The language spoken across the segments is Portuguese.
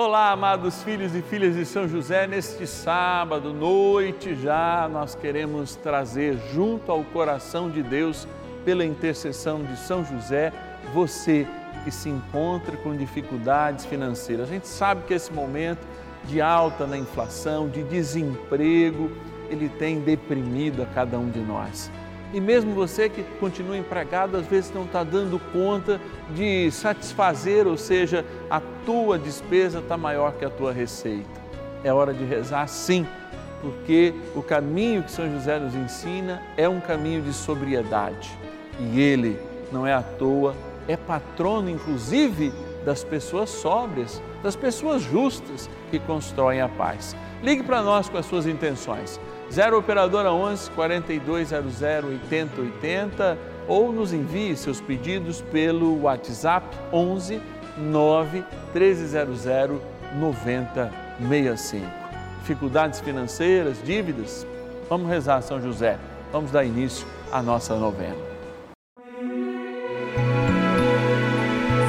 Olá, amados filhos e filhas de São José, neste sábado, noite já, nós queremos trazer junto ao coração de Deus, pela intercessão de São José, você que se encontra com dificuldades financeiras. A gente sabe que esse momento de alta na inflação, de desemprego, ele tem deprimido a cada um de nós. E mesmo você que continua empregado, às vezes não está dando conta de satisfazer, ou seja, a tua despesa está maior que a tua receita. É hora de rezar sim, porque o caminho que São José nos ensina é um caminho de sobriedade. E ele não é à toa, é patrono inclusive das pessoas sóbrias, das pessoas justas que constroem a paz. Ligue para nós com as suas intenções. 0 Operadora 11 4200 8080 ou nos envie seus pedidos pelo WhatsApp 11 9 1300 9065. Dificuldades financeiras, dívidas? Vamos rezar São José. Vamos dar início à nossa novena.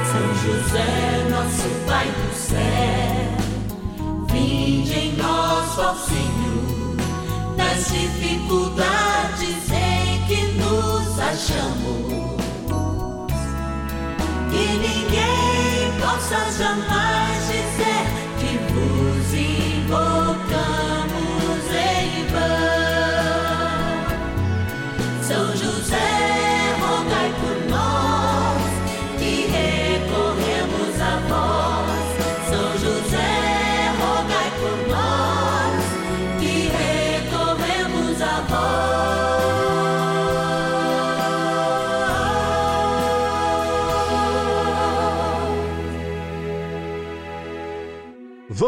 São José, nosso Pai do céu, vinde em nós, ó Senhor nas dificuldades em que nos achamos. Que ninguém possa jamais dizer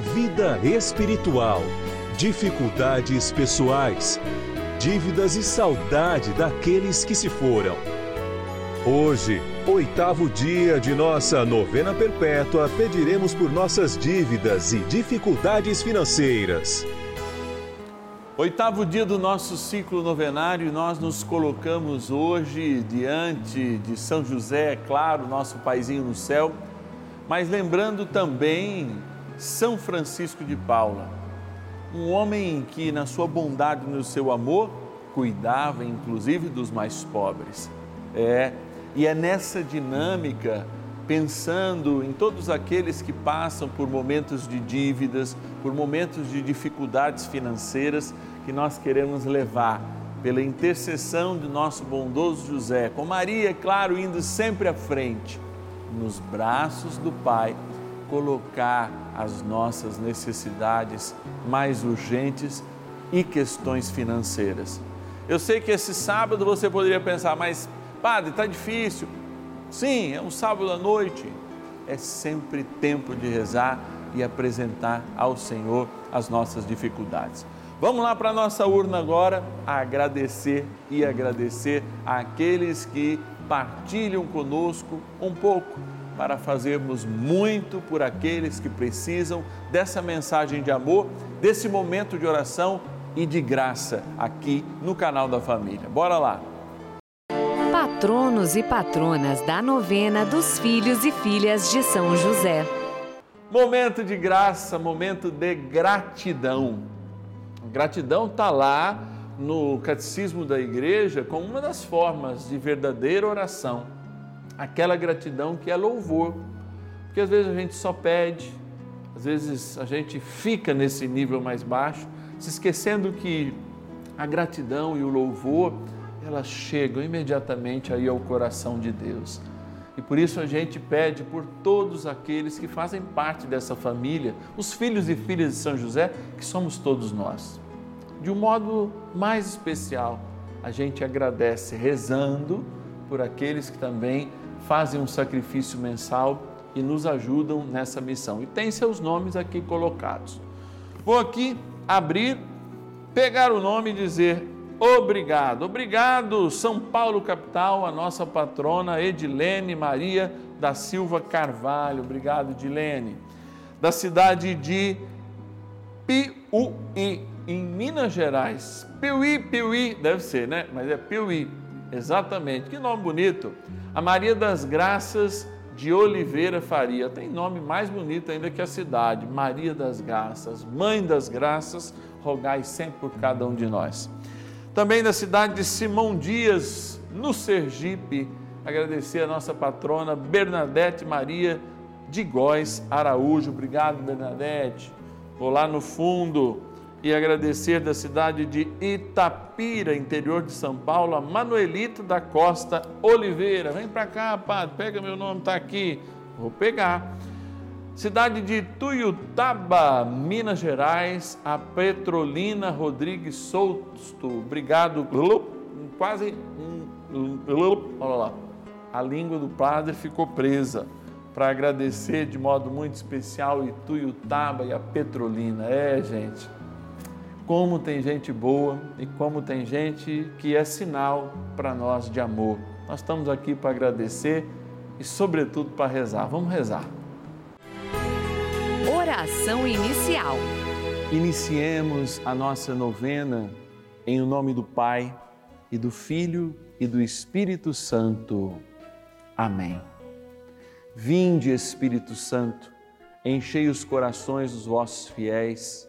vida espiritual, dificuldades pessoais, dívidas e saudade daqueles que se foram. Hoje, oitavo dia de nossa novena perpétua, pediremos por nossas dívidas e dificuldades financeiras. Oitavo dia do nosso ciclo novenário, nós nos colocamos hoje diante de São José, é claro, nosso paizinho no céu, mas lembrando também são Francisco de Paula, um homem que, na sua bondade e no seu amor, cuidava inclusive dos mais pobres. É, e é nessa dinâmica, pensando em todos aqueles que passam por momentos de dívidas, por momentos de dificuldades financeiras, que nós queremos levar pela intercessão de nosso bondoso José, com Maria, claro, indo sempre à frente, nos braços do Pai colocar as nossas necessidades mais urgentes e questões financeiras. Eu sei que esse sábado você poderia pensar, mas padre, está difícil. Sim, é um sábado à noite. É sempre tempo de rezar e apresentar ao Senhor as nossas dificuldades. Vamos lá para a nossa urna agora, agradecer e agradecer àqueles que partilham conosco um pouco para fazermos muito por aqueles que precisam dessa mensagem de amor, desse momento de oração e de graça aqui no canal da família. Bora lá! Patronos e patronas da novena dos filhos e filhas de São José. Momento de graça, momento de gratidão. Gratidão está lá no Catecismo da Igreja como uma das formas de verdadeira oração aquela gratidão que é louvor. Porque às vezes a gente só pede, às vezes a gente fica nesse nível mais baixo, se esquecendo que a gratidão e o louvor, elas chegam imediatamente aí ao coração de Deus. E por isso a gente pede por todos aqueles que fazem parte dessa família, os filhos e filhas de São José, que somos todos nós. De um modo mais especial, a gente agradece rezando por aqueles que também fazem um sacrifício mensal e nos ajudam nessa missão. E tem seus nomes aqui colocados. Vou aqui abrir, pegar o nome e dizer obrigado. Obrigado, São Paulo capital, a nossa patrona Edilene Maria da Silva Carvalho. Obrigado, Edilene. Da cidade de Piuí, em Minas Gerais. Piuí, Piuí, deve ser, né? Mas é Piuí, exatamente. Que nome bonito. A Maria das Graças de Oliveira Faria. Tem nome mais bonito ainda que a cidade. Maria das Graças, Mãe das Graças, rogai sempre por cada um de nós. Também da cidade de Simão Dias, no Sergipe, agradecer a nossa patrona Bernadette Maria de Góes Araújo. Obrigado, Bernadette. Vou lá no fundo e agradecer da cidade de Itapira, interior de São Paulo, a Manuelito da Costa Oliveira. Vem para cá, padre, pega meu nome, está aqui. Vou pegar. Cidade de Tuiutaba, Minas Gerais, a Petrolina Rodrigues Souto. Obrigado. Quase. Olha lá. A língua do padre ficou presa para agradecer de modo muito especial Ituiutaba e a Petrolina. É, gente como tem gente boa e como tem gente que é sinal para nós de amor. Nós estamos aqui para agradecer e, sobretudo, para rezar. Vamos rezar. Oração inicial. Iniciemos a nossa novena em o nome do Pai e do Filho e do Espírito Santo. Amém. Vinde, Espírito Santo, enchei os corações dos vossos fiéis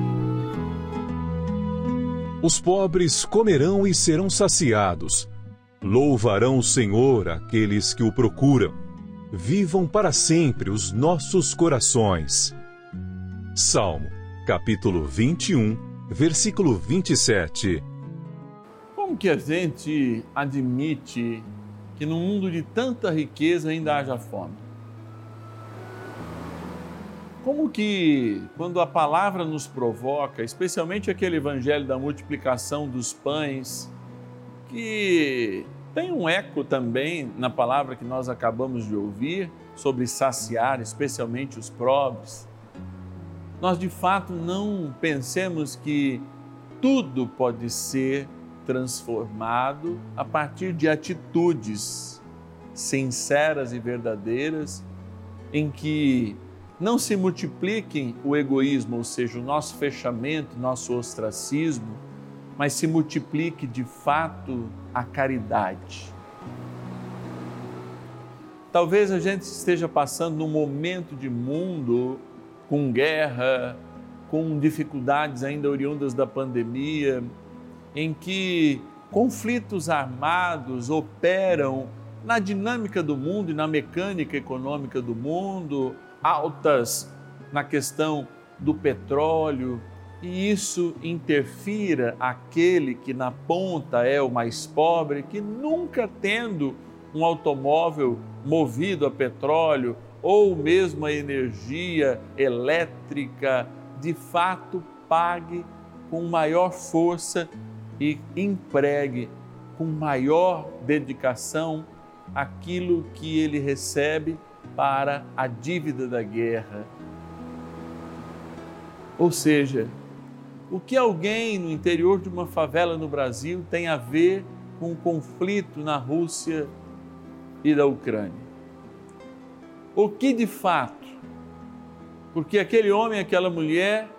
Os pobres comerão e serão saciados. Louvarão o Senhor aqueles que o procuram. Vivam para sempre os nossos corações. Salmo, capítulo 21, versículo 27. Como que a gente admite que no mundo de tanta riqueza ainda haja fome? Como que, quando a palavra nos provoca, especialmente aquele evangelho da multiplicação dos pães, que tem um eco também na palavra que nós acabamos de ouvir, sobre saciar, especialmente os pobres, nós de fato não pensemos que tudo pode ser transformado a partir de atitudes sinceras e verdadeiras em que não se multipliquem o egoísmo, ou seja, o nosso fechamento, nosso ostracismo, mas se multiplique de fato a caridade. Talvez a gente esteja passando num momento de mundo com guerra, com dificuldades ainda oriundas da pandemia, em que conflitos armados operam na dinâmica do mundo e na mecânica econômica do mundo, altas na questão do petróleo, e isso interfira aquele que na ponta é o mais pobre, que nunca tendo um automóvel movido a petróleo ou mesmo a energia elétrica, de fato pague com maior força e empregue com maior dedicação aquilo que ele recebe para a dívida da guerra. Ou seja, o que alguém no interior de uma favela no Brasil tem a ver com o conflito na Rússia e da Ucrânia? O que de fato? Porque aquele homem e aquela mulher,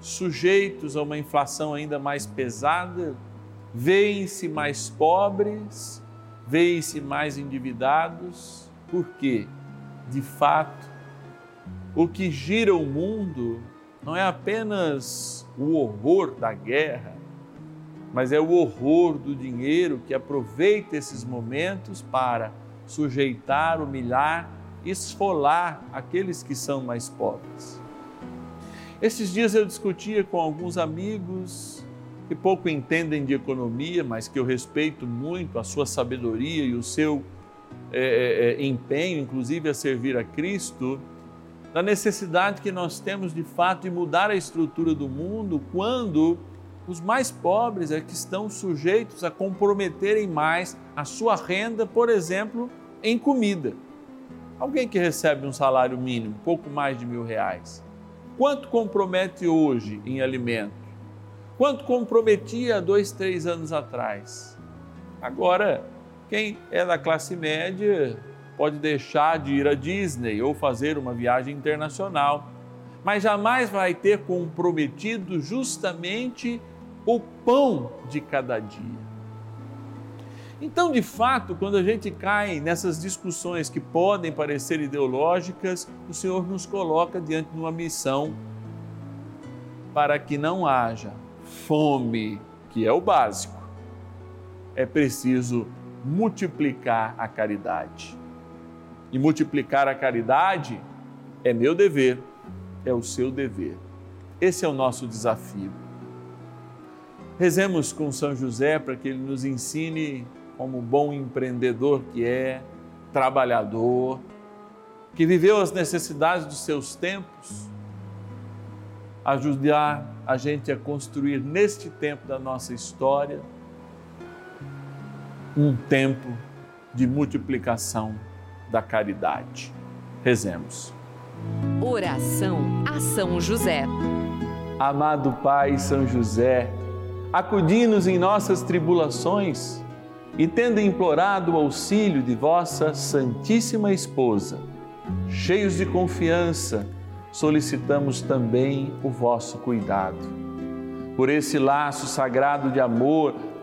sujeitos a uma inflação ainda mais pesada, veem-se mais pobres, veem-se mais endividados, porque, de fato, o que gira o mundo não é apenas o horror da guerra, mas é o horror do dinheiro que aproveita esses momentos para sujeitar, humilhar, esfolar aqueles que são mais pobres. Esses dias eu discutia com alguns amigos que pouco entendem de economia, mas que eu respeito muito a sua sabedoria e o seu é, é, empenho, inclusive a servir a Cristo da necessidade que nós temos de fato de mudar a estrutura do mundo quando os mais pobres é que estão sujeitos a comprometerem mais a sua renda, por exemplo, em comida. Alguém que recebe um salário mínimo, pouco mais de mil reais, quanto compromete hoje em alimento? Quanto comprometia dois, três anos atrás? Agora, quem é da classe média pode deixar de ir à Disney ou fazer uma viagem internacional, mas jamais vai ter comprometido justamente o pão de cada dia. Então, de fato, quando a gente cai nessas discussões que podem parecer ideológicas, o Senhor nos coloca diante de uma missão para que não haja fome, que é o básico. É preciso multiplicar a caridade. E multiplicar a caridade é meu dever, é o seu dever. Esse é o nosso desafio. Rezemos com São José para que ele nos ensine, como bom empreendedor que é, trabalhador, que viveu as necessidades dos seus tempos, ajudar a gente a construir neste tempo da nossa história um tempo de multiplicação da caridade. Rezemos. Oração a São José. Amado Pai São José, acudi-nos em nossas tribulações e, tendo implorado o auxílio de vossa Santíssima Esposa, cheios de confiança, solicitamos também o vosso cuidado. Por esse laço sagrado de amor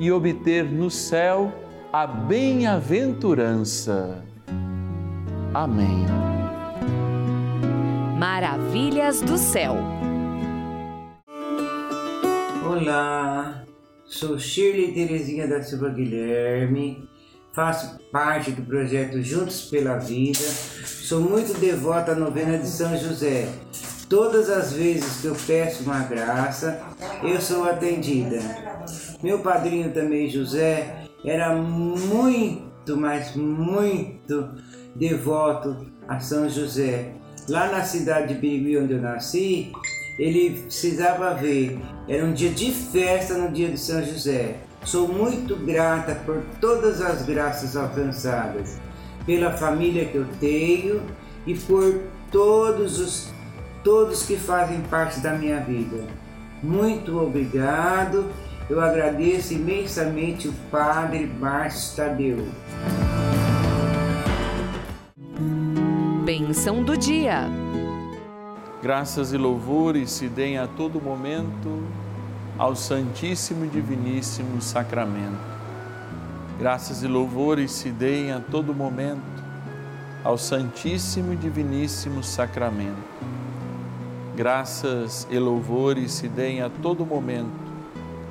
e obter no céu a bem-aventurança. Amém. Maravilhas do céu. Olá, sou Shirley Terezinha da Silva Guilherme, faço parte do projeto Juntos pela Vida, sou muito devota à novena de São José. Todas as vezes que eu peço uma graça, eu sou atendida. Meu padrinho também, José, era muito, mas muito devoto a São José. Lá na cidade de Birigui, onde eu nasci, ele precisava ver. Era um dia de festa no dia de São José. Sou muito grata por todas as graças alcançadas, pela família que eu tenho e por todos os todos que fazem parte da minha vida. Muito obrigado. Eu agradeço imensamente o Padre Márcio Tadeu. Bênção do dia. Graças e louvores se deem a todo momento ao Santíssimo e Diviníssimo Sacramento. Graças e louvores se deem a todo momento ao Santíssimo e Diviníssimo Sacramento. Graças e louvores se deem a todo momento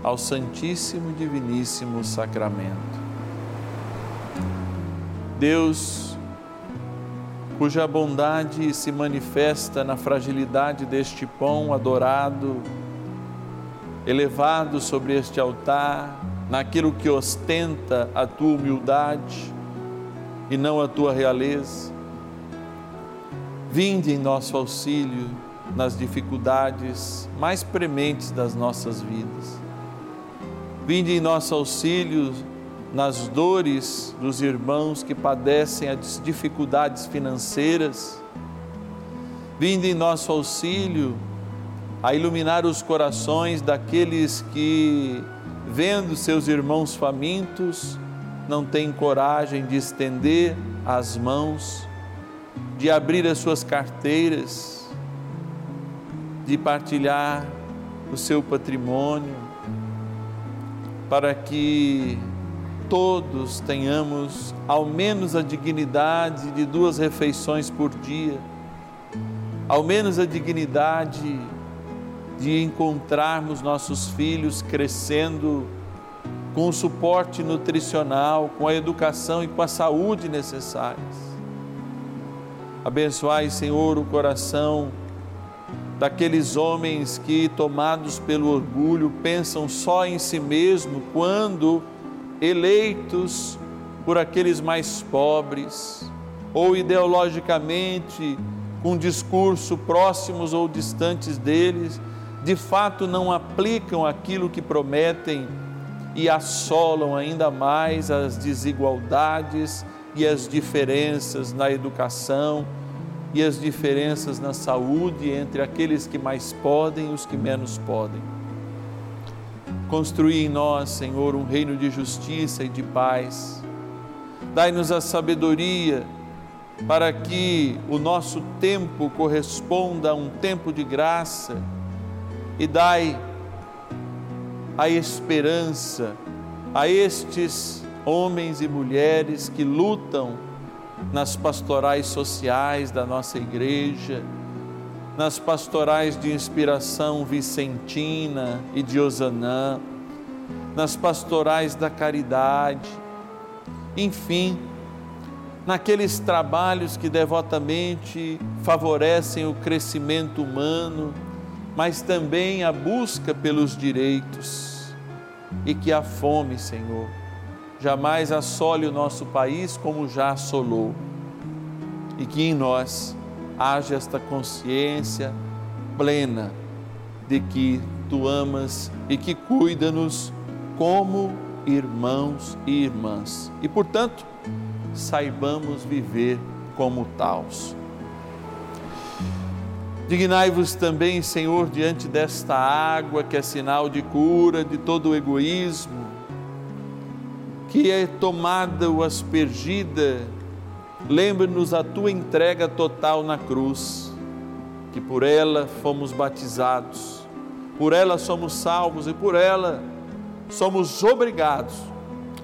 ao Santíssimo e Diviníssimo Sacramento. Deus, cuja bondade se manifesta na fragilidade deste pão adorado, elevado sobre este altar, naquilo que ostenta a tua humildade e não a tua realeza. Vinde em nosso auxílio nas dificuldades mais prementes das nossas vidas. Vinde em nosso auxílio nas dores dos irmãos que padecem as dificuldades financeiras. Vinde em nosso auxílio a iluminar os corações daqueles que, vendo seus irmãos famintos, não têm coragem de estender as mãos, de abrir as suas carteiras, de partilhar o seu patrimônio, para que todos tenhamos ao menos a dignidade de duas refeições por dia, ao menos a dignidade de encontrarmos nossos filhos crescendo com o suporte nutricional, com a educação e com a saúde necessárias. Abençoai, Senhor, o coração daqueles homens que, tomados pelo orgulho, pensam só em si mesmo quando eleitos por aqueles mais pobres, ou ideologicamente com discurso próximos ou distantes deles, de fato não aplicam aquilo que prometem e assolam ainda mais as desigualdades e as diferenças na educação e as diferenças na saúde entre aqueles que mais podem e os que menos podem. Construí em nós, Senhor, um reino de justiça e de paz. Dai-nos a sabedoria para que o nosso tempo corresponda a um tempo de graça e dai a esperança a estes homens e mulheres que lutam nas pastorais sociais da nossa igreja, nas pastorais de inspiração vicentina e de Osanã, nas pastorais da caridade, enfim, naqueles trabalhos que devotamente favorecem o crescimento humano, mas também a busca pelos direitos. E que a fome, Senhor, jamais assole o nosso país como já assolou. E que em nós haja esta consciência plena de que tu amas e que cuida-nos como irmãos e irmãs. E portanto, saibamos viver como taus. Dignai-vos também, Senhor, diante desta água que é sinal de cura de todo o egoísmo, que é tomada ou aspergida, lembre-nos a tua entrega total na cruz, que por ela fomos batizados, por ela somos salvos e por ela somos obrigados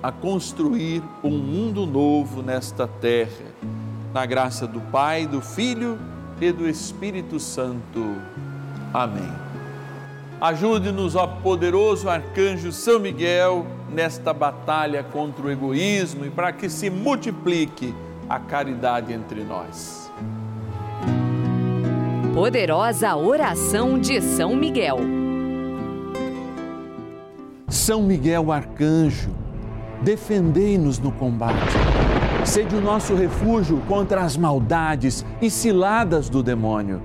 a construir um mundo novo nesta terra, na graça do Pai, do Filho e do Espírito Santo. Amém. Ajude-nos, ó poderoso arcanjo São Miguel, nesta batalha contra o egoísmo e para que se multiplique a caridade entre nós. Poderosa oração de São Miguel. São Miguel arcanjo, defendei-nos no combate. Sede o nosso refúgio contra as maldades e ciladas do demônio.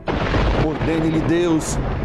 Ordene-lhe Deus,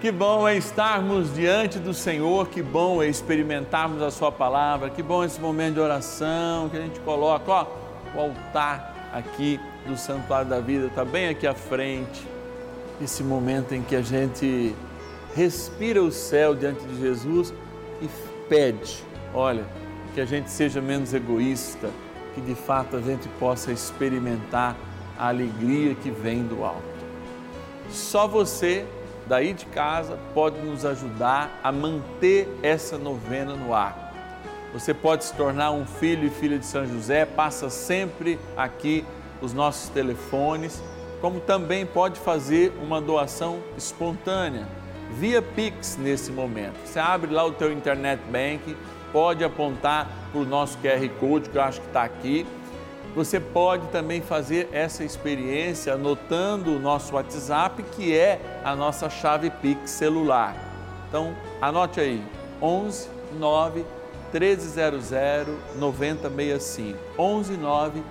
Que bom é estarmos diante do Senhor, que bom é experimentarmos a Sua palavra, que bom esse momento de oração que a gente coloca, ó, o altar aqui do Santuário da Vida, está bem aqui à frente. Esse momento em que a gente respira o céu diante de Jesus e pede, olha, que a gente seja menos egoísta, que de fato a gente possa experimentar a alegria que vem do alto. Só você daí de casa pode nos ajudar a manter essa novena no ar. Você pode se tornar um filho e filha de São José, passa sempre aqui os nossos telefones, como também pode fazer uma doação espontânea via Pix nesse momento. Você abre lá o teu internet banking, pode apontar para o nosso QR Code que eu acho que está aqui você pode também fazer essa experiência anotando o nosso WhatsApp, que é a nossa chave Pix celular. Então, anote aí: 11 9 1300 9065. 11 9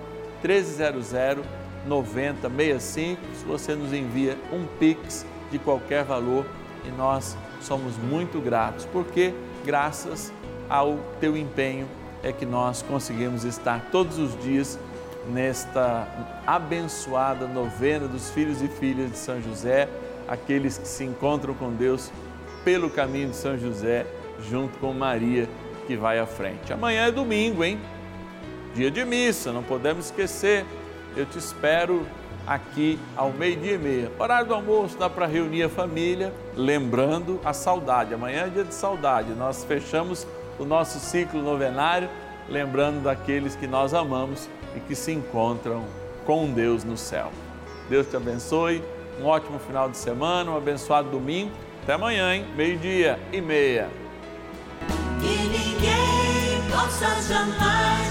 1300 9065. Se você nos envia um Pix de qualquer valor e nós somos muito gratos, porque graças ao teu empenho é que nós conseguimos estar todos os dias nesta abençoada novena dos filhos e filhas de São José, aqueles que se encontram com Deus pelo caminho de São José, junto com Maria que vai à frente. Amanhã é domingo, hein? Dia de missa, não podemos esquecer. Eu te espero aqui ao meio-dia e meia. Horário do almoço dá para reunir a família, lembrando a saudade. Amanhã é dia de saudade. Nós fechamos o nosso ciclo novenário, lembrando daqueles que nós amamos e que se encontram com Deus no céu. Deus te abençoe, um ótimo final de semana, um abençoado domingo. Até amanhã, hein? Meio-dia e meia. Que ninguém possa jamais